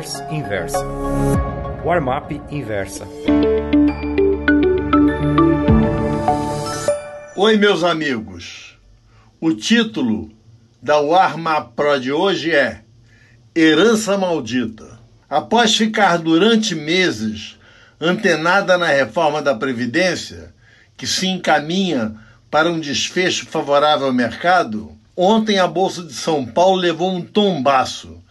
Traders Inversa. Warmap Inversa. Oi, meus amigos. O título da Warmap Pro de hoje é Herança Maldita. Após ficar durante meses antenada na reforma da Previdência, que se encaminha para um desfecho favorável ao mercado, ontem a Bolsa de São Paulo levou um tombaço,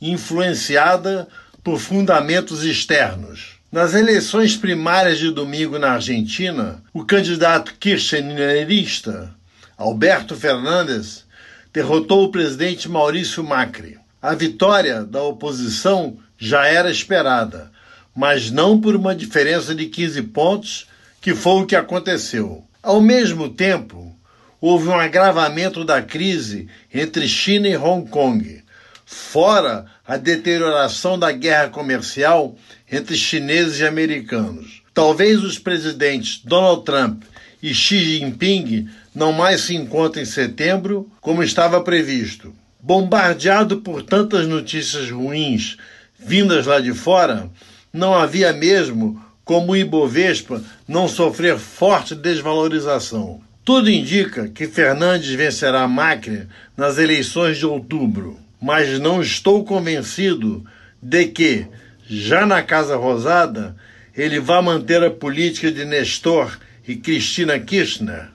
influenciada por fundamentos externos. Nas eleições primárias de domingo na Argentina, o candidato kirchnerista Alberto Fernandes derrotou o presidente Maurício Macri. A vitória da oposição já era esperada, mas não por uma diferença de 15 pontos, que foi o que aconteceu. Ao mesmo tempo, houve um agravamento da crise entre China e Hong Kong, fora a deterioração da guerra comercial entre chineses e americanos. Talvez os presidentes Donald Trump e Xi Jinping não mais se encontrem em setembro, como estava previsto. Bombardeado por tantas notícias ruins vindas lá de fora, não havia mesmo como o Ibovespa não sofrer forte desvalorização. Tudo indica que Fernandes vencerá Macri nas eleições de outubro, mas não estou convencido de que, já na Casa Rosada, ele vá manter a política de Nestor e Cristina Kirchner,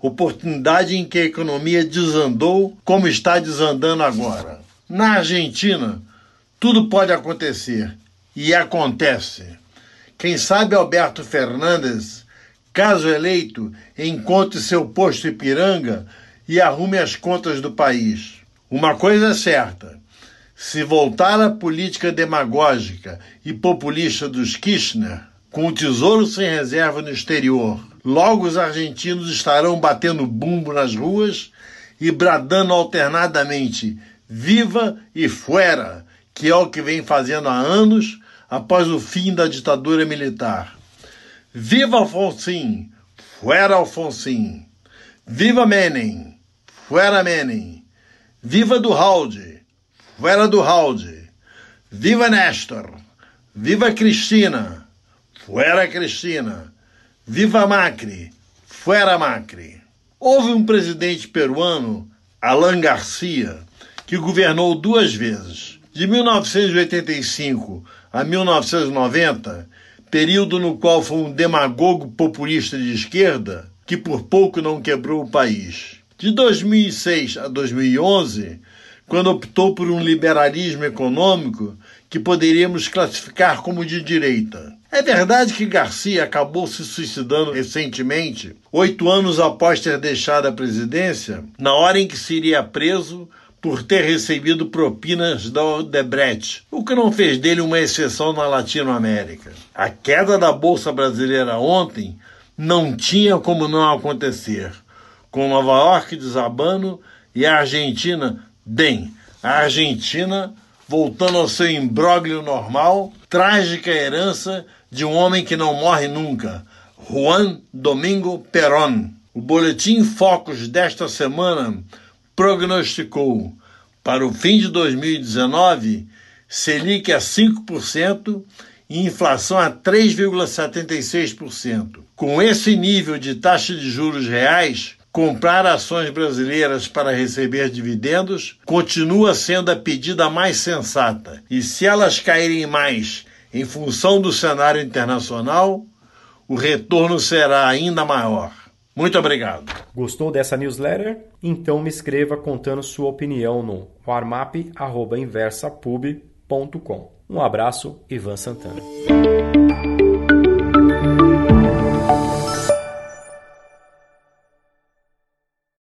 oportunidade em que a economia desandou como está desandando agora. Na Argentina, tudo pode acontecer e acontece. Quem sabe Alberto Fernandes, caso eleito, encontre seu posto Ipiranga e arrume as contas do país. Uma coisa é certa: se voltar à política demagógica e populista dos Kirchner, com o tesouro sem reserva no exterior, logo os argentinos estarão batendo bumbo nas ruas e bradando alternadamente viva e fuera que é o que vem fazendo há anos após o fim da ditadura militar. Viva Alfonsin! Fuera Alfonsin! Viva Menem! Fuera Menem! Viva Duralde! Fuera Duralde! Viva Nestor! Viva Cristina! Fuera Cristina! Viva Macri! Fuera Macri! Houve um presidente peruano, Alan Garcia, que governou duas vezes de 1985 a 1990, período no qual foi um demagogo populista de esquerda que por pouco não quebrou o país. De 2006 a 2011, quando optou por um liberalismo econômico que poderíamos classificar como de direita. É verdade que Garcia acabou se suicidando recentemente, oito anos após ter deixado a presidência, na hora em que seria preso por ter recebido propinas da Odebrecht, o que não fez dele uma exceção na Latinoamérica. A queda da Bolsa Brasileira ontem não tinha como não acontecer, com Nova York desabando e a Argentina bem. A Argentina voltando ao seu imbróglio normal, trágica herança de um homem que não morre nunca, Juan Domingo Perón. O boletim Focus desta semana prognosticou para o fim de 2019 Selic a 5% e inflação a 3,76%. Com esse nível de taxa de juros reais, comprar ações brasileiras para receber dividendos continua sendo a pedida mais sensata. E se elas caírem mais em função do cenário internacional, o retorno será ainda maior. Muito obrigado. Gostou dessa newsletter? Então me escreva contando sua opinião no warmap.inversapub.com. Um abraço, Ivan Santana.